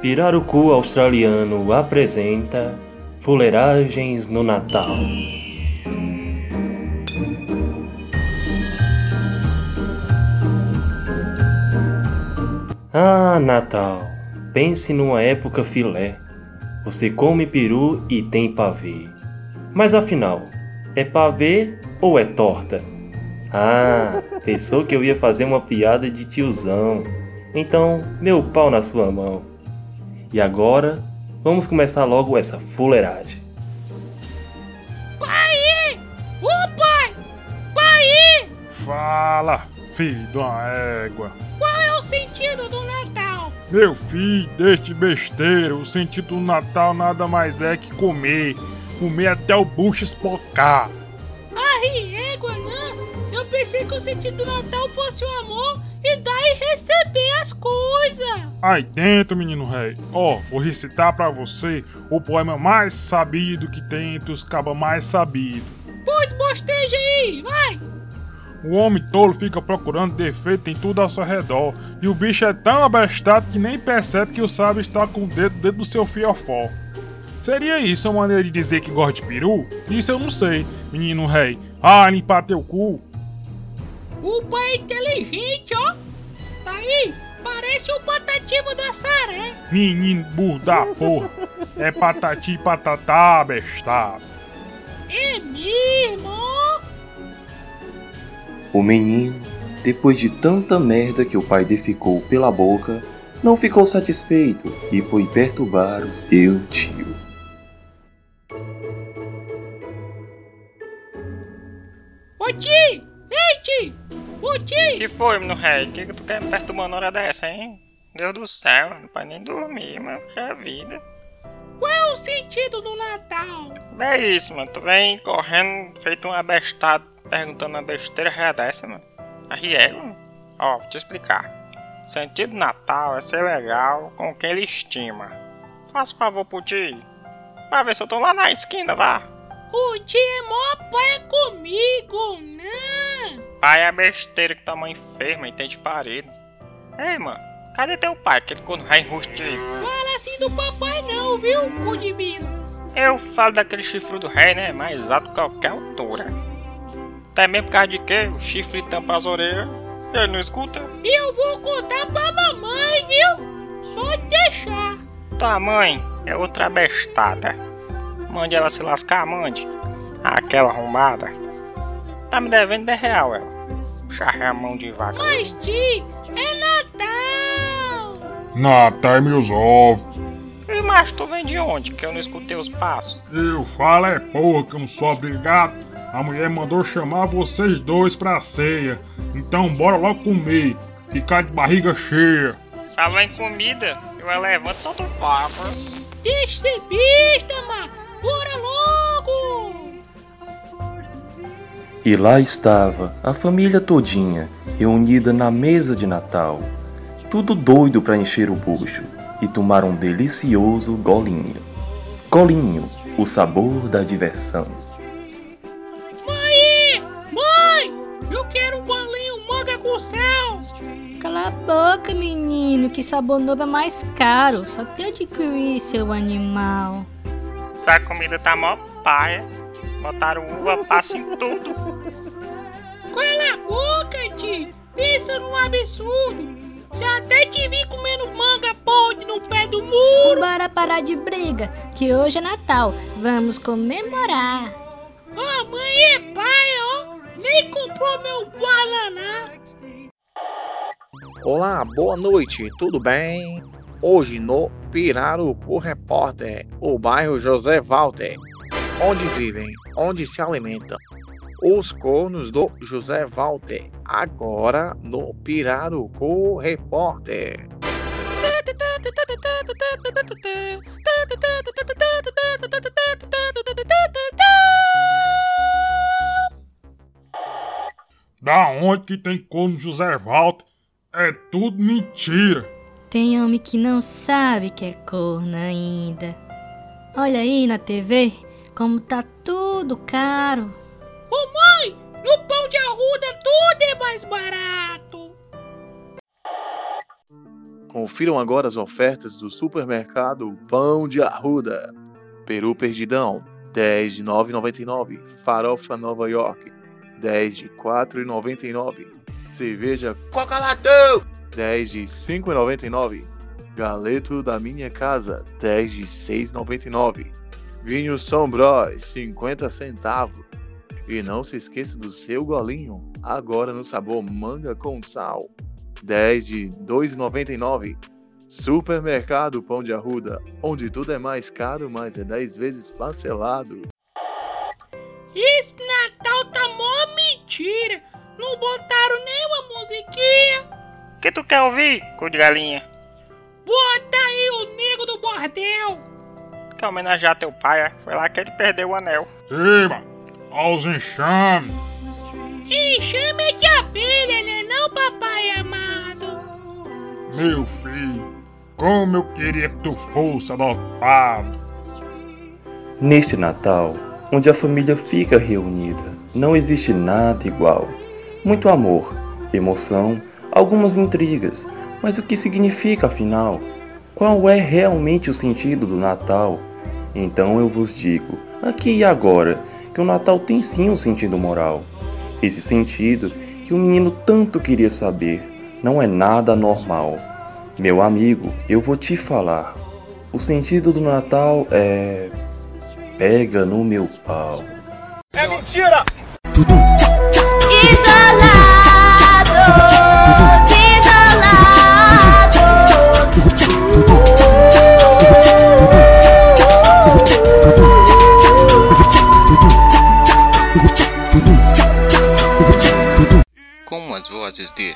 Pirarucu Australiano apresenta Fuleiragens no Natal. Ah, Natal, pense numa época filé. Você come peru e tem pavê. Mas afinal, é pavê ou é torta? Ah, pensou que eu ia fazer uma piada de tiozão. Então, meu pau na sua mão. E agora, vamos começar logo essa fuleiragem. Pai! Ô pai! Pai! Fala, filho de uma égua. Qual é o sentido do Natal? Meu filho, deixe besteira. O sentido do Natal nada mais é que comer. Comer até o bucho espocar. Pensei que o sentido do Natal fosse o amor e dar e receber as coisas. Aí dentro, menino rei. Ó, vou recitar pra você o poema mais sabido que tem entre os cabas mais sabidos. Pois bosteja aí, vai! O homem tolo fica procurando defeito em tudo ao seu redor. E o bicho é tão abestado que nem percebe que o sábio está com o dedo dentro do seu fiofó. Seria isso uma maneira de dizer que gosta de peru? Isso eu não sei, menino rei. Ah, limpar teu cu. O pai é inteligente, ó! Tá aí, parece o patativo da Saré. Menino burro da porra. É patati e patatá, bestado. É mesmo, ó! O menino, depois de tanta merda que o pai defecou pela boca, não ficou satisfeito e foi perturbar o seu tio. Ô tio! Que foi, menino rei? Que que tu quer me perturbar uma hora dessa, hein? Deus do céu, não pode nem dormir, mano. Já é vida. Qual é o sentido do Natal? É isso, mano. Tu vem correndo feito um abestado, perguntando uma besteira já dessa, mano. É, mano. Ó, vou te explicar. O sentido do Natal é ser legal com quem ele estima. Faça favor pro tio. Pra ver se eu tô lá na esquina, vá. O tio é mó pai comigo, não! Pai é besteira que tua mãe enferma e tem de parede. Ei, mano. Cadê teu pai? Aquele quando vai enrustido. Fala assim do papai não, viu, cu de mina? Eu falo daquele chifre do rei, né? Mais alto que qualquer altura. Até mesmo por causa de quê? O chifre tampa as orelhas. Ele não escuta? Eu vou contar pra mamãe, viu? Pode deixar. Tua mãe é outra bestada. Mande ela se lascar, mande. Aquela arrumada. Tá me devendo 10 real, ela. Charre a mão de vaca. Mas tio, é Natal! Natal meus ovos. E mas tu vem de onde? Que eu não escutei os passos. Eu falo é porra que eu não sou obrigado. A mulher mandou chamar vocês dois pra ceia. Então bora logo comer. Ficar de barriga cheia. Falou em comida, eu levanto e solto ser besta, mano! Bora logo! E lá estava a família todinha reunida na mesa de Natal, tudo doido para encher o bucho e tomar um delicioso golinho. Golinho, o sabor da diversão. Mãe! Mãe! Eu quero um bolinho manga com sal! Cala a boca, menino, que sabor novo é mais caro. Só tem de adquirir, seu animal. Essa comida tá mó paia. Botaram uva passa em tudo. Cala a boca, tio! Pensa num absurdo! Já até te vi comendo manga podre no pé do muro! Bora parar de briga, que hoje é Natal. Vamos comemorar. Ó, mãe é pai, ó! Nem comprou meu guaraná! Olá, boa noite, tudo bem? Hoje no Pirarucu Repórter, o bairro José Walter, onde vivem, onde se alimentam os cornos do José Walter, agora no Pirarucu Repórter. Da onde que tem corno José Walter? É tudo mentira. Tem homem que não sabe que é corno ainda. Olha aí na TV como tá tudo caro. Ô mãe, no pão de arruda tudo é mais barato! Confiram agora as ofertas do supermercado Pão de Arruda. Peru Perdidão, 10 de 9,99. Farofa Nova York, 10 de 4,99. Cerveja Coca-Latão, 10 de 5,99. Galeto da minha casa, 10 de 6,99. Vinho Sombros, 50 centavos. E não se esqueça do seu golinho, agora no sabor manga com sal. 10 de 2,99. Supermercado Pão de Arruda, onde tudo é mais caro, mas é 10 vezes parcelado. Esse Natal tá mó mentira. Não botaram nenhuma musiquinha. O que tu quer ouvir, cu de galinha? Bota aí o nego do bordel. Quer homenagear teu pai, é? Foi lá que ele perdeu o anel. Eba, aos enxames. Enxame é de abelha, né não, papai amado? Meu filho, como eu queria que tu fosse adotado. Neste Natal, onde a família fica reunida, não existe nada igual. Muito amor, emoção, algumas intrigas, mas o que significa afinal? Qual é realmente o sentido do Natal? Então eu vos digo, aqui e agora, que o Natal tem sim um sentido moral. Esse sentido que o menino tanto queria saber não é nada normal. Meu amigo, eu vou te falar. O sentido do Natal é. Pega no meu pau. Isolados, vozes de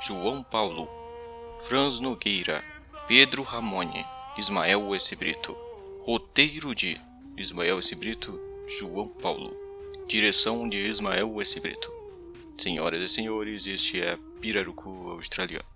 João Paulo, Franz Nogueira, Pedro Ramone, Ismael S. Brito. Roteiro de Ismael S. Brito, João Paulo. Direção de Ismael S. Brito. Senhoras e senhores, este é Pirarucu Australiano.